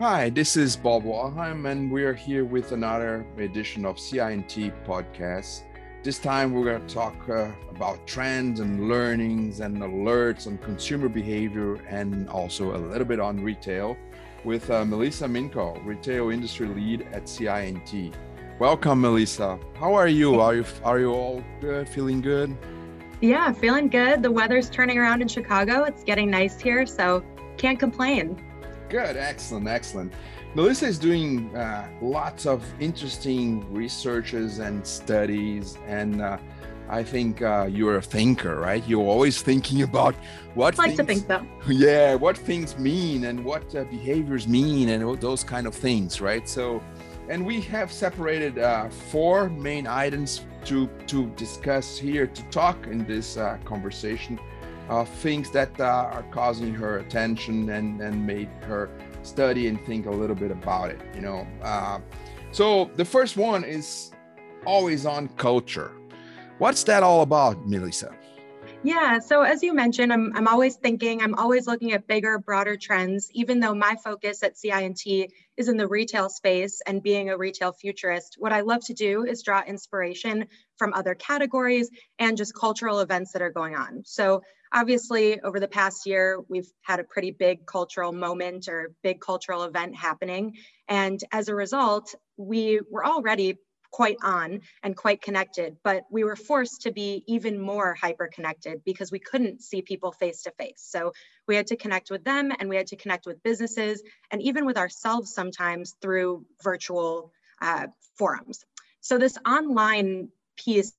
Hi, this is Bob Wollheim, and we are here with another edition of CI&T podcast. This time, we're going to talk uh, about trends and learnings and alerts on consumer behavior and also a little bit on retail with uh, Melissa Minkow, retail industry lead at CI&T. Welcome, Melissa. How are you? Are you are you all good? Feeling good? Yeah, feeling good. The weather's turning around in Chicago. It's getting nice here, so can't complain. Good, excellent, excellent. Melissa is doing uh, lots of interesting researches and studies, and uh, I think uh, you're a thinker, right? You're always thinking about what. I like things, to think so. Yeah, what things mean and what uh, behaviors mean, and those kind of things, right? So, and we have separated uh, four main items to to discuss here to talk in this uh, conversation uh, things that uh, are causing her attention and, and made her study and think a little bit about it, you know. Uh, so the first one is always on culture. What's that all about, Melissa? Yeah, so as you mentioned, I'm, I'm always thinking, I'm always looking at bigger, broader trends, even though my focus at CI&T is in the retail space and being a retail futurist. What I love to do is draw inspiration from other categories and just cultural events that are going on. So obviously, over the past year, we've had a pretty big cultural moment or big cultural event happening. And as a result, we were already quite on and quite connected, but we were forced to be even more hyper connected because we couldn't see people face to face. So we had to connect with them and we had to connect with businesses and even with ourselves sometimes through virtual uh, forums. So this online piece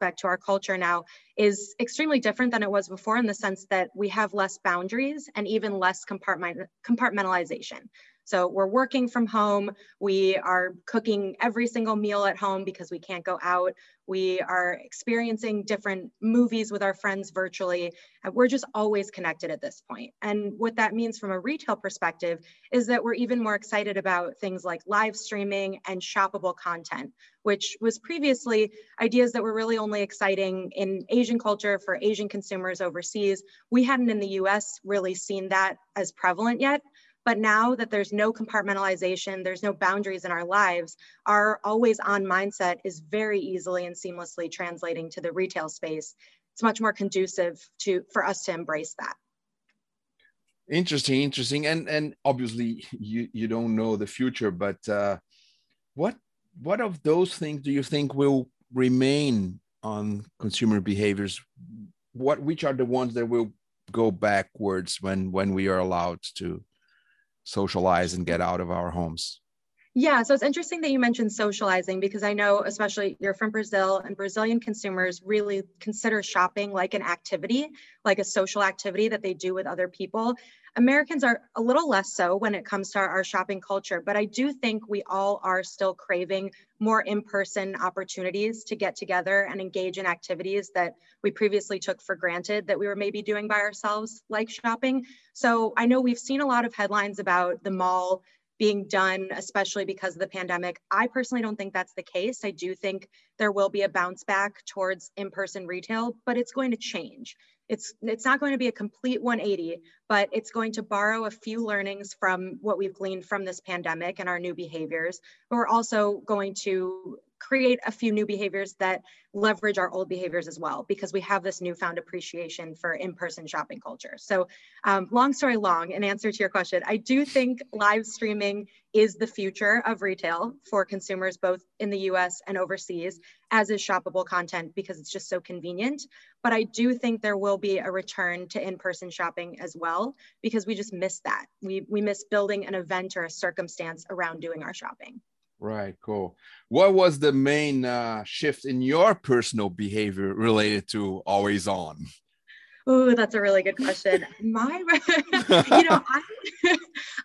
back to our culture now is extremely different than it was before in the sense that we have less boundaries and even less compartment compartmentalization. So we're working from home. We are cooking every single meal at home because we can't go out. We are experiencing different movies with our friends virtually. And We're just always connected at this point. And what that means from a retail perspective is that we're even more excited about things like live streaming and shoppable content, which was previously ideas that were really only exciting in Asian culture for Asian consumers overseas. We hadn't in the US really seen that as prevalent yet. But now that there's no compartmentalization, there's no boundaries in our lives, our always on mindset is very easily and seamlessly translating to the retail space. It's much more conducive to for us to embrace that. Interesting, interesting. And and obviously you you don't know the future, but uh, what what of those things do you think will remain on consumer behaviors? What which are the ones that will go backwards when when we are allowed to socialize and get out of our homes? Yeah, so it's interesting that you mentioned socializing because I know, especially you're from Brazil, and Brazilian consumers really consider shopping like an activity, like a social activity that they do with other people. Americans are a little less so when it comes to our, our shopping culture, but I do think we all are still craving more in person opportunities to get together and engage in activities that we previously took for granted that we were maybe doing by ourselves, like shopping. So I know we've seen a lot of headlines about the mall being done, especially because of the pandemic. I personally don't think that's the case. I do think there will be a bounce back towards in person retail, but it's going to change. It's, it's not going to be a complete 180, but it's going to borrow a few learnings from what we've gleaned from this pandemic and our new behaviors. But we're also going to create a few new behaviors that leverage our old behaviors as well, because we have this newfound appreciation for in-person shopping culture. So um, long story long, in answer to your question, I do think live streaming is the future of retail for consumers, both in the US and overseas, as is shoppable content because it's just so convenient. But I do think there will be a return to in-person shopping as well, because we just miss that. We, we miss building an event or a circumstance around doing our shopping. Right, cool. What was the main uh, shift in your personal behavior related to always on? Oh, that's a really good question. My, you know, I,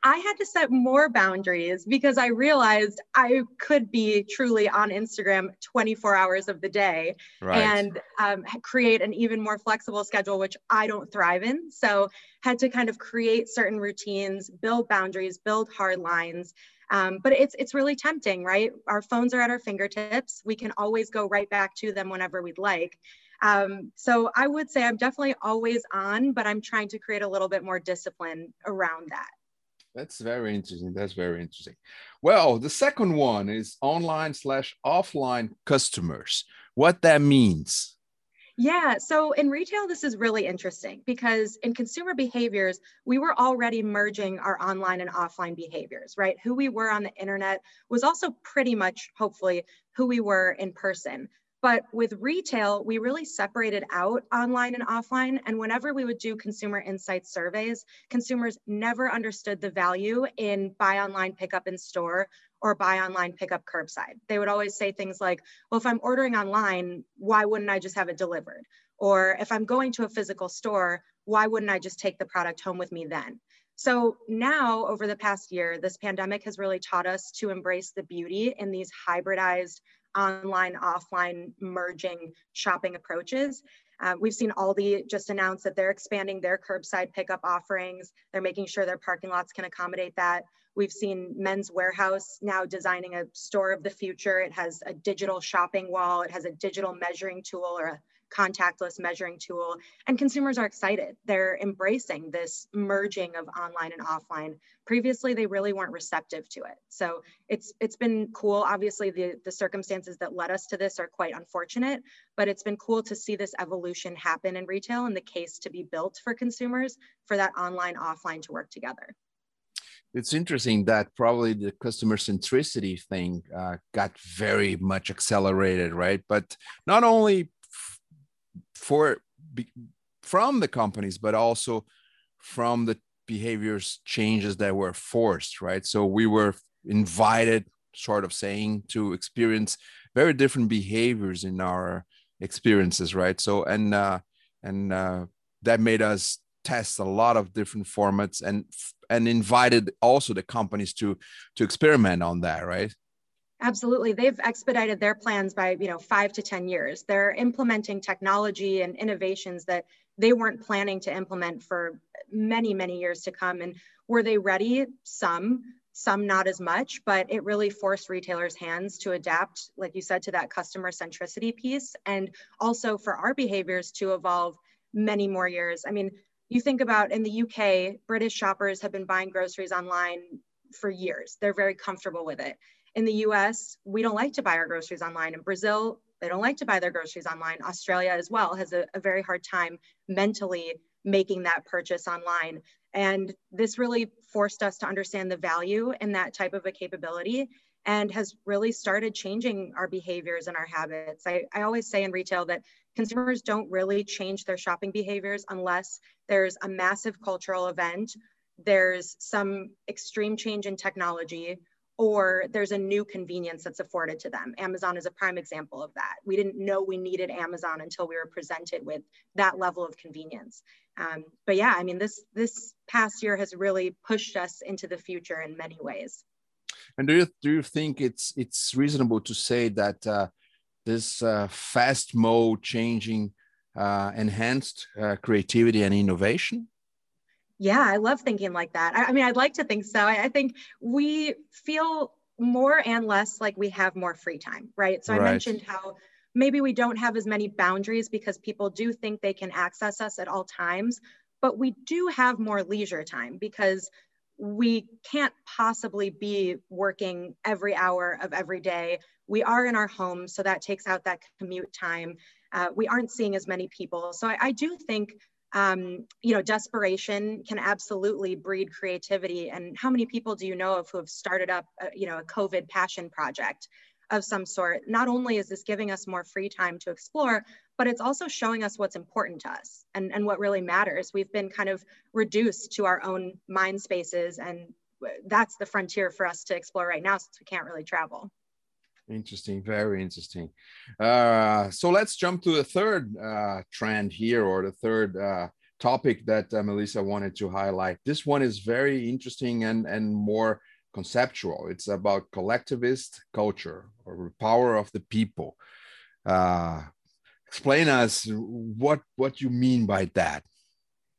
I had to set more boundaries because I realized I could be truly on Instagram 24 hours of the day right. and um, create an even more flexible schedule, which I don't thrive in. So had to kind of create certain routines, build boundaries, build hard lines. Um, but it's it's really tempting, right? Our phones are at our fingertips. We can always go right back to them whenever we'd like. Um, so I would say I'm definitely always on, but I'm trying to create a little bit more discipline around that. That's very interesting. That's very interesting. Well, the second one is online slash offline customers. What that means. Yeah, so in retail, this is really interesting because in consumer behaviors, we were already merging our online and offline behaviors, right? Who we were on the internet was also pretty much, hopefully, who we were in person. But with retail, we really separated out online and offline. And whenever we would do consumer insight surveys, consumers never understood the value in buy online, pick up in store or buy online, pick up curbside. They would always say things like, well, if I'm ordering online, why wouldn't I just have it delivered? Or if I'm going to a physical store, why wouldn't I just take the product home with me then? So now, over the past year, this pandemic has really taught us to embrace the beauty in these hybridized online, offline merging shopping approaches. Uh, we've seen Aldi just announce that they're expanding their curbside pickup offerings. They're making sure their parking lots can accommodate that. We've seen Men's Wearhouse now designing a store of the future. It has a digital shopping wall, it has a digital measuring tool or a contactless measuring tool. And consumers are excited. They're embracing this merging of online and offline. Previously, they really weren't receptive to it. So it's it's been cool. Obviously, the, the circumstances that led us to this are quite unfortunate, but it's been cool to see this evolution happen in retail and the case to be built for consumers for that online offline to work together it's interesting that probably the customer centricity thing uh, got very much accelerated, right? But not only for from the companies, but also from the behaviors changes that were forced, right? So we were invited, sort of saying, to experience very different behaviors in our experiences, right? So and uh, and uh, that made us test a lot of different formats and and invited also the companies to to experiment on that, right? Absolutely. They've expedited their plans by, you know, 5 to 10 years. They're implementing technology and innovations that they weren't planning to implement for many, many years to come and were they ready? Some, some not as much, but it really forced retailers' hands to adapt, like you said, to that customer centricity piece and also for our behaviors to evolve many more years. I mean, you think about in the UK, British shoppers have been buying groceries online for years. They're very comfortable with it. In the US, we don't like to buy our groceries online. In Brazil, they don't like to buy their groceries online. Australia as well has a, a very hard time mentally making that purchase online. And this really forced us to understand the value in that type of a capability and has really started changing our behaviors and our habits. I, I always say in retail that consumers don't really change their shopping behaviors unless there's a massive cultural event, there's some extreme change in technology, or there's a new convenience that's afforded to them. Amazon is a prime example of that. We didn't know we needed Amazon until we were presented with that level of convenience. Um, but yeah, I mean, this this past year has really pushed us into the future in many ways. And do you do you think it's it's reasonable to say that uh, this uh, fast mode changing uh, enhanced uh, creativity and innovation? Yeah, I love thinking like that. I, I mean, I'd like to think so. I, I, think we feel more and less like we have more free time, right? So right. I mentioned how maybe we don't have as many boundaries because people do think they can access us at all times, but we do have more leisure time because we can't possibly be working every hour of every day. We are in our homes, so that takes out that commute time. Uh, we aren't seeing as many people. So I, I do think um, you know, desperation can absolutely breed creativity. And how many people do you know of who have started up, a, you know, a COVID passion project of some sort? Not only is this giving us more free time to explore, but it's also showing us what's important to us and, and what really matters. We've been kind of reduced to our own mind spaces, and that's the frontier for us to explore right now since we can't really travel. Interesting, very interesting. Uh, so let's jump to the third uh, trend here, or the third uh, topic that uh, Melissa wanted to highlight. This one is very interesting and and more conceptual. It's about collectivist culture or power of the people. Uh, explain us what what you mean by that.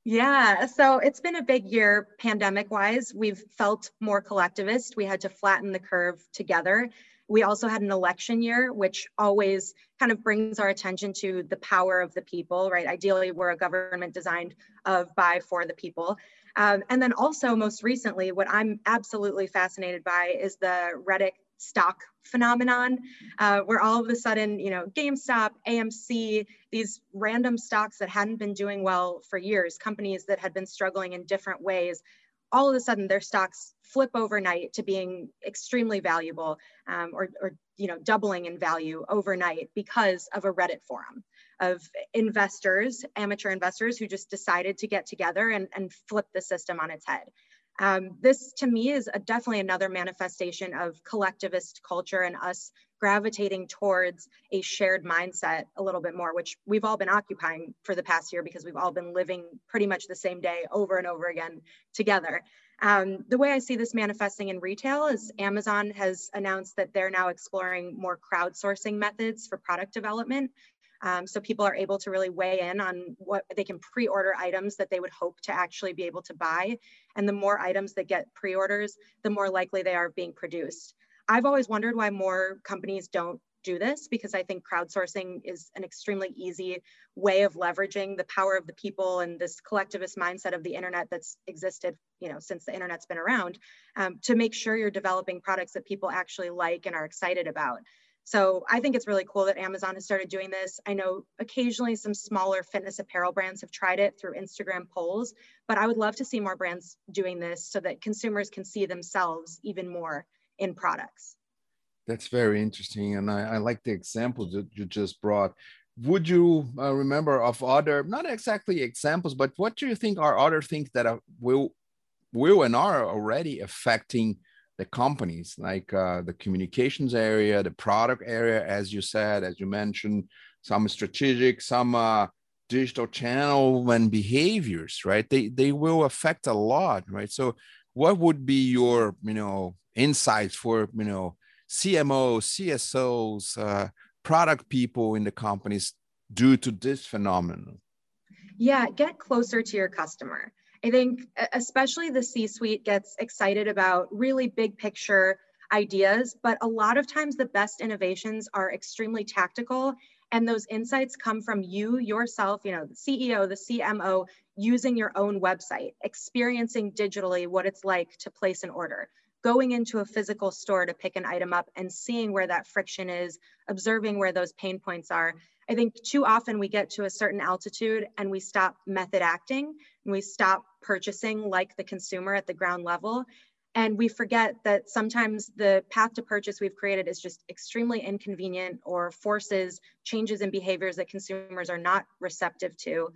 Yeah, so it's been a big year pandemic wise. We've felt more collectivist. We had to flatten the curve together we also had an election year, which always kind of brings our attention to the power of the people, right? Ideally, we're a government designed of by for the people. Um, and then also, most recently, what I'm absolutely fascinated by is the Reddit stock phenomenon, uh, where all of a sudden, you know, GameStop, AMC, these random stocks that hadn't been doing well for years, companies that had been struggling in different ways, all of a sudden their stocks flip overnight to being extremely valuable um, or, or you know doubling in value overnight because of a reddit forum of investors amateur investors who just decided to get together and, and flip the system on its head um, this to me is a, definitely another manifestation of collectivist culture and us gravitating towards a shared mindset a little bit more, which we've all been occupying for the past year because we've all been living pretty much the same day over and over again together. Um, the way I see this manifesting in retail is Amazon has announced that they're now exploring more crowdsourcing methods for product development. Um, so people are able to really weigh in on what they can pre-order items that they would hope to actually be able to buy. And the more items that get pre-orders, the more likely they are being produced. I've always wondered why more companies don't do this because I think crowdsourcing is an extremely easy way of leveraging the power of the people and this collectivist mindset of the internet that's existed, you know, since the internet's been around, um, to make sure you're developing products that people actually like and are excited about. So I think it's really cool that Amazon has started doing this. I know occasionally some smaller fitness apparel brands have tried it through Instagram polls, but I would love to see more brands doing this so that consumers can see themselves even more in products. That's very interesting. And I, I like the example that you just brought. Would you uh, remember of other, not exactly examples, but what do you think are other things that are, will, will and are already affecting the companies, like uh, the communications area, the product area, as you said, as you mentioned, some strategic, some uh, digital channel and behaviors, right? They they will affect a lot, right? So, what would be your, you know, insights for you know CMOs, CSOs, uh, product people in the companies due to this phenomenon? Yeah, get closer to your customer. I think especially the C suite gets excited about really big picture ideas, but a lot of times the best innovations are extremely tactical. And those insights come from you yourself, you know, the CEO, the CMO, using your own website, experiencing digitally what it's like to place an order, going into a physical store to pick an item up and seeing where that friction is, observing where those pain points are. I think too often we get to a certain altitude and we stop method acting and we stop purchasing like the consumer at the ground level. And we forget that sometimes the path to purchase we've created is just extremely inconvenient or forces changes in behaviors that consumers are not receptive to.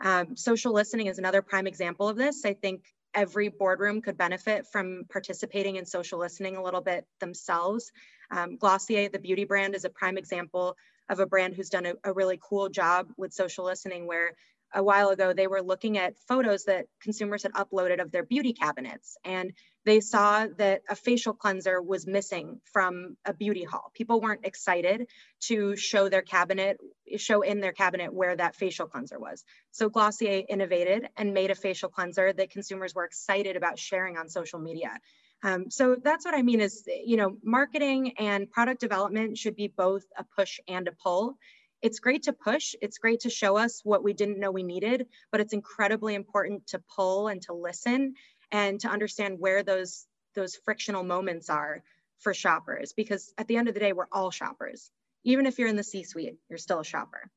Um, social listening is another prime example of this. I think every boardroom could benefit from participating in social listening a little bit themselves. Um, Glossier, the beauty brand, is a prime example of a brand who's done a, a really cool job with social listening where a while ago they were looking at photos that consumers had uploaded of their beauty cabinets and they saw that a facial cleanser was missing from a beauty haul. People weren't excited to show their cabinet show in their cabinet where that facial cleanser was. So glossier innovated and made a facial cleanser that consumers were excited about sharing on social media. Um, so that's what I mean is, you know, marketing and product development should be both a push and a pull it's great to push, it's great to show us what we didn't know we needed, but it's incredibly important to pull and to listen and to understand where those those frictional moments are for shoppers because at the end of the day we're all shoppers. Even if you're in the C-suite, you're still a shopper.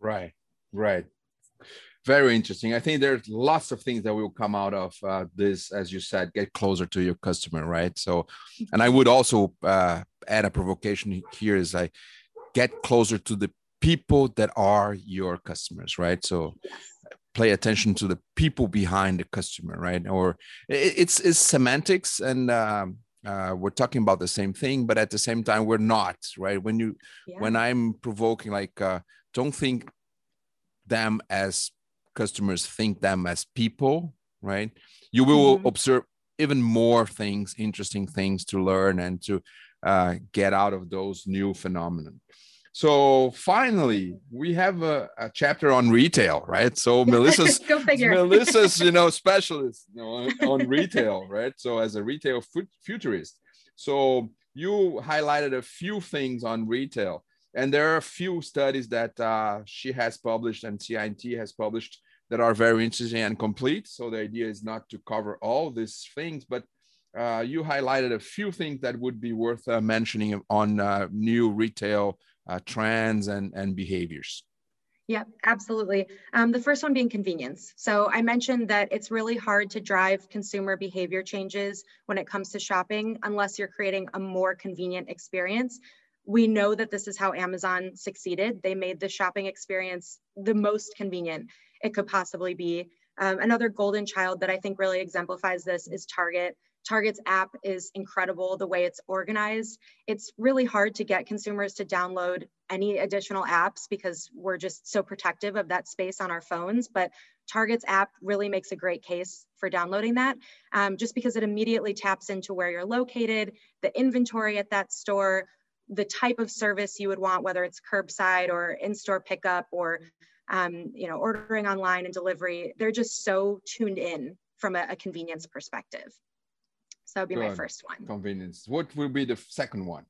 Right. Right. Very interesting. I think there's lots of things that will come out of uh, this, as you said, get closer to your customer, right? So, and I would also uh, add a provocation here is I get closer to the people that are your customers, right? So pay attention to the people behind the customer, right? Or it's it's semantics, and um, uh, we're talking about the same thing, but at the same time, we're not, right? When you yeah. when I'm provoking, like, uh, don't think them as customers, think them as people, right? You will mm-hmm. observe even more things, interesting things to learn and to uh, get out of those new phenomenon. So finally, we have a, a chapter on retail, right? So Melissa's Melissa's, you know, specialist you know, on, on retail, right? So as a retail futurist, so you highlighted a few things on retail, and there are a few studies that uh, she has published and CI&T has published that are very interesting and complete. So the idea is not to cover all these things, but uh, you highlighted a few things that would be worth uh, mentioning on uh, new retail uh, trends and, and behaviors. Yeah, absolutely. Um, the first one being convenience. So I mentioned that it's really hard to drive consumer behavior changes when it comes to shopping unless you're creating a more convenient experience. We know that this is how Amazon succeeded. They made the shopping experience the most convenient it could possibly be. Um, another golden child that I think really exemplifies this is Target. Target's app is incredible the way it's organized. It's really hard to get consumers to download any additional apps because we're just so protective of that space on our phones. But Target's app really makes a great case for downloading that um, just because it immediately taps into where you're located, the inventory at that store, the type of service you would want, whether it's curbside or in-store pickup or um, you know, ordering online and delivery. They're just so tuned in from a, a convenience perspective. So that would be Good. my first one. Convenience. What will be the second one?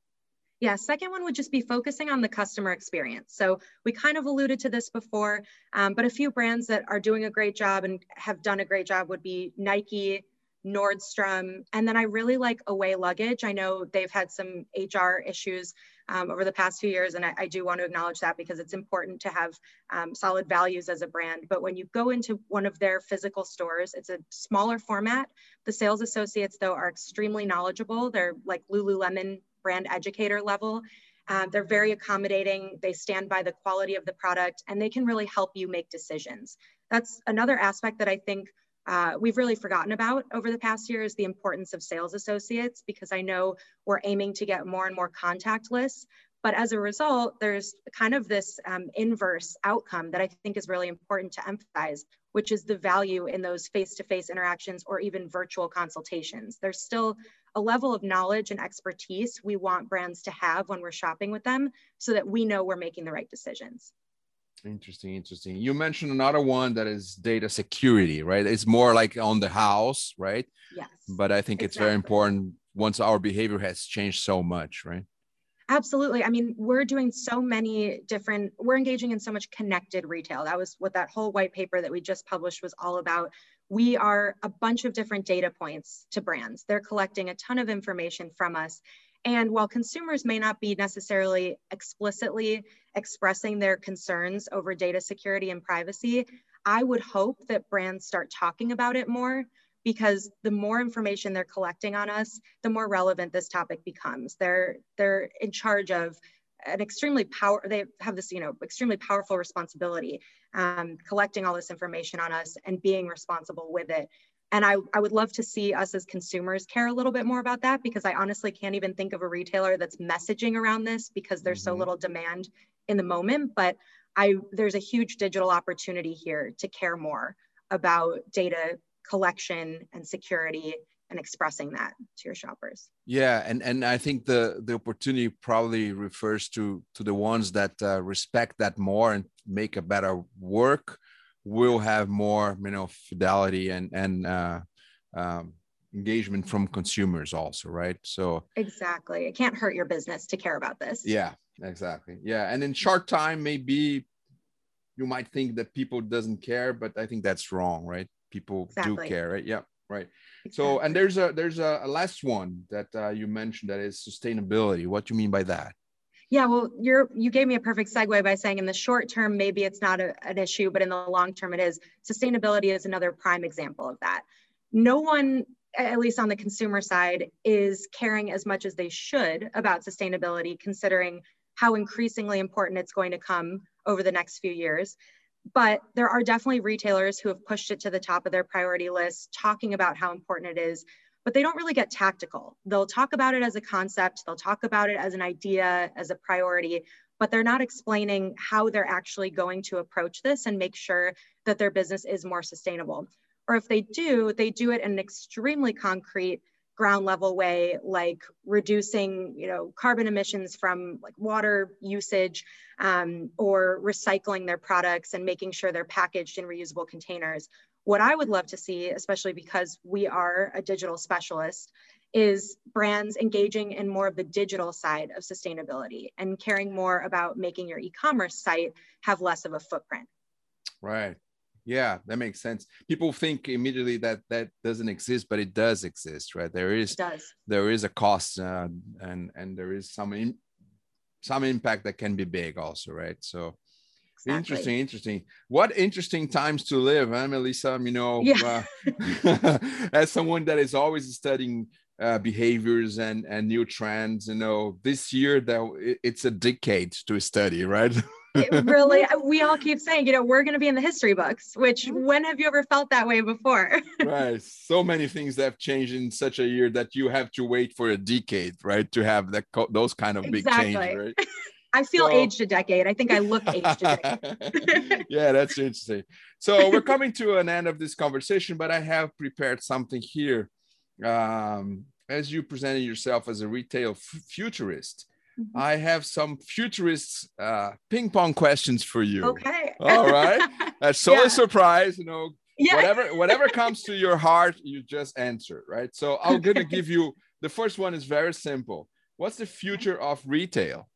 Yeah, second one would just be focusing on the customer experience. So we kind of alluded to this before, um, but a few brands that are doing a great job and have done a great job would be Nike, Nordstrom, and then I really like Away Luggage. I know they've had some HR issues um, over the past few years, and I, I, do want to acknowledge that because it's important to have um, solid values as a brand. But when you go into one of their physical stores, it's a smaller format. The sales associates, though, are extremely knowledgeable. They're like Lululemon brand educator level. Um, they're very accommodating. They stand by the quality of the product, and they can really help you make decisions. That's another aspect that I think uh, we've really forgotten about over the past year is the importance of sales associates because I know we're aiming to get more and more contactless. But as a result, there's kind of this um, inverse outcome that I think is really important to emphasize, which is the value in those face to face interactions or even virtual consultations. There's still a level of knowledge and expertise we want brands to have when we're shopping with them so that we know we're making the right decisions. Interesting, interesting. You mentioned another one that is data security, right? It's more like on the house, right? Yes. But I think exactly. it's very important once our behavior has changed so much, right? Absolutely. I mean, we're doing so many different, we're engaging in so much connected retail. That was what that whole white paper that we just published was all about. We are a bunch of different data points to brands. They're collecting a ton of information from us. And while consumers may not be necessarily explicitly expressing their concerns over data security and privacy, I would hope that brands start talking about it more because the more information they're collecting on us, the more relevant this topic becomes. They're they're in charge of an extremely power they have this you know extremely powerful responsibility um, collecting all this information on us and being responsible with it and I, I would love to see us as consumers care a little bit more about that because I honestly can't even think of a retailer that's messaging around this because there's mm-hmm. so little demand in the moment. But I there's a huge digital opportunity here to care more about data collection and security and expressing that to your shoppers. Yeah, and and I think the the opportunity probably refers to to the ones that uh, respect that more and make a better work will have more you know fidelity and and uh, um, engagement from consumers also right? So exactly. It can't hurt your business to care about this. Yeah exactly. Yeah and in short time maybe you might think that people doesn't care but i think that's wrong right? People exactly. do care right? Yeah right. Exactly. so and there's a there's a, a last one that uh, you mentioned that is sustainability. What do you mean by that? Yeah, well, you're you gave me a perfect segue by saying in the short term maybe it's not a, an issue, but in the long term it is. Sustainability is another prime example of that. No one, at least on the consumer side, is caring as much as they should about sustainability, considering how increasingly important it's going to come over the next few years. But there are definitely retailers who have pushed it to the top of their priority list, talking about how important it is but they don't really get tactical. They'll talk about it as a concept, they'll talk about it as an idea, as a priority, but they're not explaining how they're actually going to approach this and make sure that their business is more sustainable. Or if they do, they do it in an extremely concrete ground level way like reducing you know carbon emissions from like water usage um, or recycling their products and making sure they're packaged in reusable containers what I would love to see, especially because we are a digital specialist, is brands engaging in more of the digital side of sustainability and caring more about making your e-commerce site have less of a footprint. Right. Yeah, that makes sense. People think immediately that that doesn't exist, but it does exist, right? There is there is a cost, uh, and and there is some in, some impact that can be big, also, right? So. Exactly. Interesting, interesting. What interesting times to live, huh, Melissa? You know, yeah. uh, as someone that is always studying uh, behaviors and and new trends, you know, this year that it's a decade to study, right? it really we all keep saying you know we're going to be in the history books which mm-hmm. when have you ever felt that way before right so many things have changed in such a year that you have to wait for a decade right to have that those kind of big exactly. change right I feel so, aged a decade. I think I look aged a decade. yeah, that's interesting. So we're coming to an end of this conversation, but I have prepared something here. Um, as you presented yourself as a retail futurist, Mm-hmm. I have some futurist uh, ping pong questions for you. Okay. All right. That's so yeah. a surprise. You know, yeah. whatever whatever comes to your heart, you just answer, right? So I'm gonna give you the first one is very simple. What's the future of retail?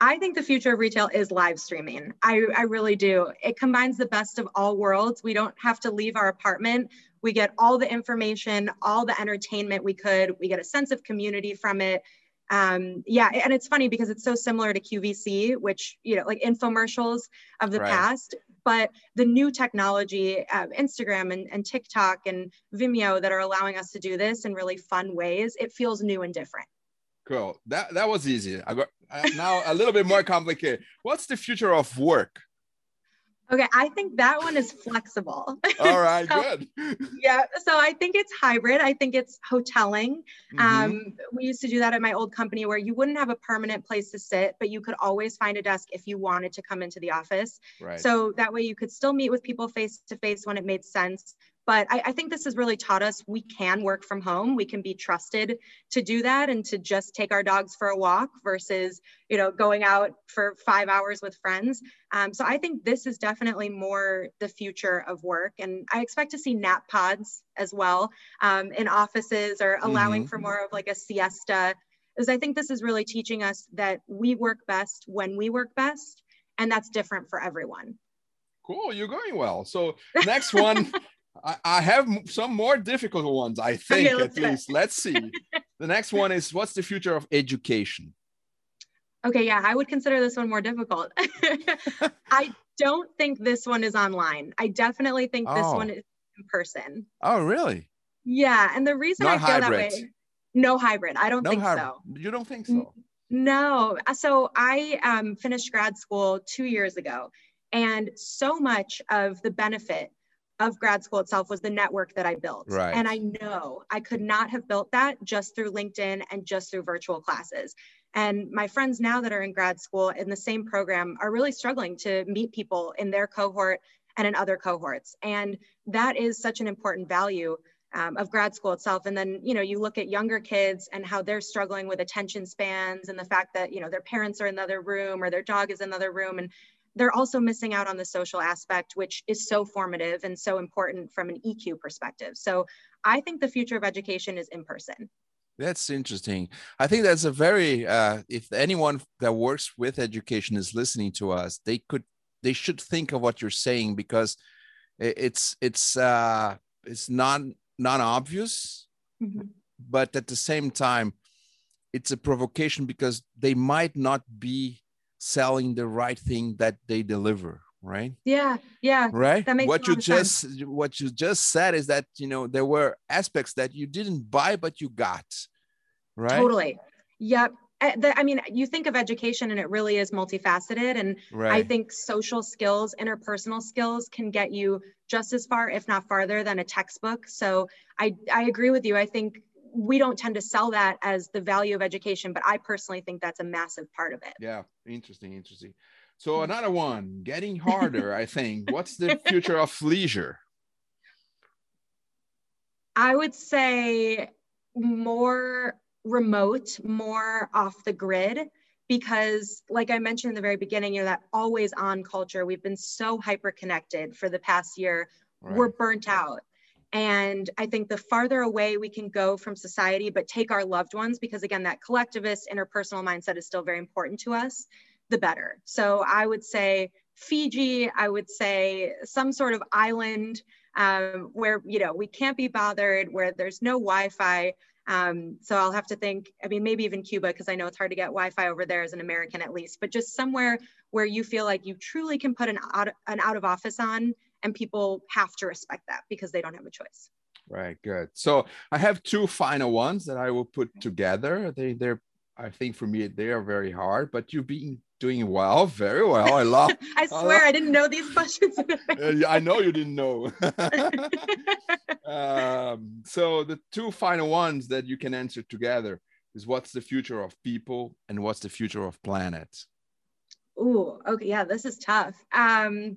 I think the future of retail is live streaming. I, I really do. It combines the best of all worlds. We don't have to leave our apartment. We get all the information, all the entertainment we could. We get a sense of community from it um, yeah, and it's funny because it's so similar to QVC, which you know, like infomercials of the right. past. But the new technology, uh, Instagram and, and TikTok and Vimeo, that are allowing us to do this in really fun ways, it feels new and different. Cool. That that was easy. I got uh, now a little bit more complicated. What's the future of work? Okay, I think that one is flexible. All right, so, good. yeah, so I think it's hybrid. I think it's hoteling. Mm-hmm. Um, we used to do that at my old company where you wouldn't have a permanent place to sit, but you could always find a desk if you wanted to come into the office. Right. So that way you could still meet with people face to face when it made sense, but I, I, think this has really taught us we can work from home. We can be trusted to do that and to just take our dogs for a walk versus, you know, going out for five hours with friends. Um, so I think this is definitely more the future of work. And I expect to see nap pods as well um, in offices or allowing mm-hmm. for more of like a siesta. is I think this is really teaching us that we work best when we work best. And that's different for everyone. Cool, you're going well. So next one I, I have some more difficult ones, I think, okay, at least. Let's see. the next one is what's the future of education? Okay, yeah, I would consider this one more difficult. I don't think this one is online. I definitely think oh. this one is in person. Oh, really? Yeah, and the reason Not I feel hybrid. that way, no hybrid. I don't no think hybrid. so. You don't think so? No. So I um, finished grad school two years ago, and so much of the benefit of grad school itself was the network that I built. Right. And I know I could not have built that just through LinkedIn and just through virtual classes. And my friends now that are in grad school in the same program are really struggling to meet people in their cohort and in other cohorts. And that is such an important value um, of grad school itself. And then, you know, you look at younger kids and how they're struggling with attention spans and the fact that, you know, their parents are in another room or their dog is in another room. And they're also missing out on the social aspect, which is so formative and so important from an EQ perspective. So I think the future of education is in person. That's interesting. I think that's a very, uh, if anyone that works with education is listening to us, they could, they should think of what you're saying because it's, it's, uh, it's not, not obvious, mm-hmm. but at the same time, it's a provocation because they might not be selling the right thing that they deliver right yeah yeah right that makes what you just sense. what you just said is that you know there were aspects that you didn't buy but you got right totally yep eh, I mean, you think of education and it really is multifaceted. And right. I think social skills, interpersonal skills can get you just as far, if not farther, than a textbook. So I, I agree with you. I think we don't tend to sell that as the value of education, but I personally think that's a massive part of it. Yeah, interesting, interesting. So hmm. another one, getting harder, I think. What's the future of leisure? I would say more remote, more off the grid because like I mentioned in the very beginning, you know, that always on culture, we've been so hyper connected for the past year. Right. We're burnt out. And I think the farther away we can go from society, but take our loved ones, because again, that collectivist interpersonal mindset is still very important to us, the better. So I would say Fiji, I would say some sort of island um, where you know we can't be bothered, where there's no Wi-Fi. Um, so I'll have to think. I mean, maybe even Cuba because I know it's hard to get Wi-Fi over there as an American at least. But just somewhere where you feel like you truly can put an out, an out of office on, and people have to respect that because they don't have a choice. Right. Good. So I have two final ones that I will put together. They they're I think for me they are very hard, but you've been doing well, very well. I love. I swear I, I, didn't know these questions. I know you didn't know. um, so the two final ones that you can answer together is what's the future of people and what's the future of planet. Ooh, okay, yeah, this is tough. Um,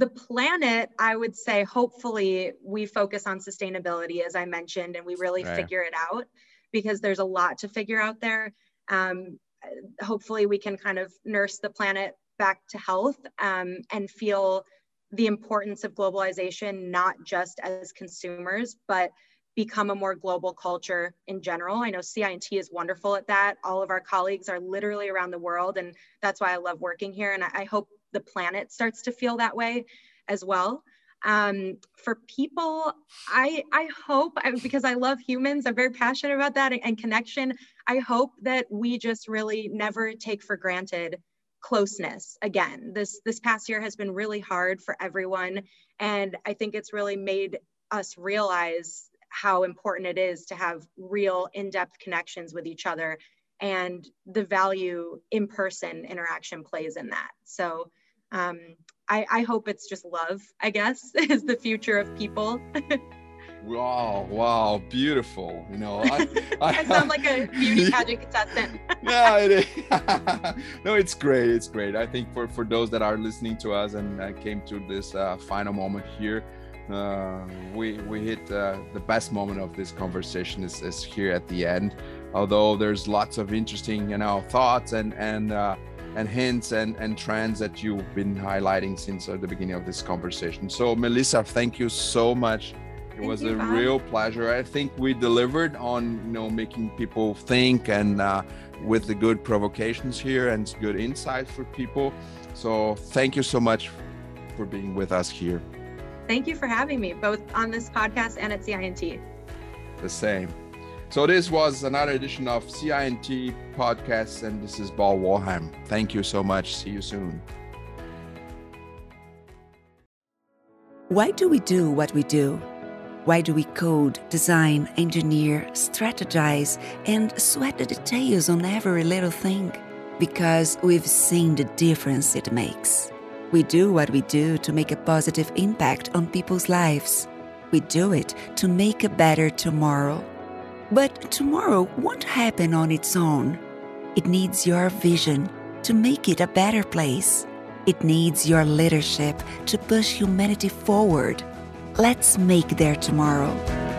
the planet, I would say, hopefully we focus on sustainability, as I mentioned, and we really right. figure it out because there's a lot to figure out there. Um, hopefully, we can kind of nurse the planet back to health um, and feel the importance of globalization, not just as consumers, but become a more global culture in general. I know CI&T is wonderful at that. All of our colleagues are literally around the world, and that's why I love working here. And I, hope the planet starts to feel that way as well. Um, for people i i hope because i love humans i'm very passionate about that and, and connection i hope that we just really never take for granted closeness again. This this past year has been really hard for everyone and i think it's really made us realize how important it is to have real in-depth connections with each other and the value in-person interaction plays in that so um, I, I hope it's just love, I guess, is the future of people. wow, wow, beautiful. You know, I, I, I sound like a beauty pageant contestant. yeah, it is. no, it's great. It's great. I think for, for those that are listening to us and uh, came to this uh, final moment here, uh, we we hit uh, the best moment of this conversation is, is here at the end. Although there's lots of interesting, you know, thoughts and and uh, and hints and, and trends that you've been highlighting since uh, the beginning of this conversation. So, Melissa, thank you so much. It thank was you, a Bob. real pleasure. I think we delivered on you know making people think and uh, with the good provocations here and good insights for people. So, thank you so much for being with us here. Thank you for having me, both on this podcast and at CI&T. The same. So this was another edition of CI&T podcast, and this is Paul Walheim. Thank you so much. See you soon. Why do we do what we do? Why do we code, design, engineer, strategize, and sweat the details on every little thing? Because we've seen the difference it makes. We do what we do to make a positive impact on people's lives. We do it to make a better tomorrow but tomorrow won't happen on its own. It needs your vision to make it a better place. It needs your leadership to push humanity forward. Let's make their tomorrow.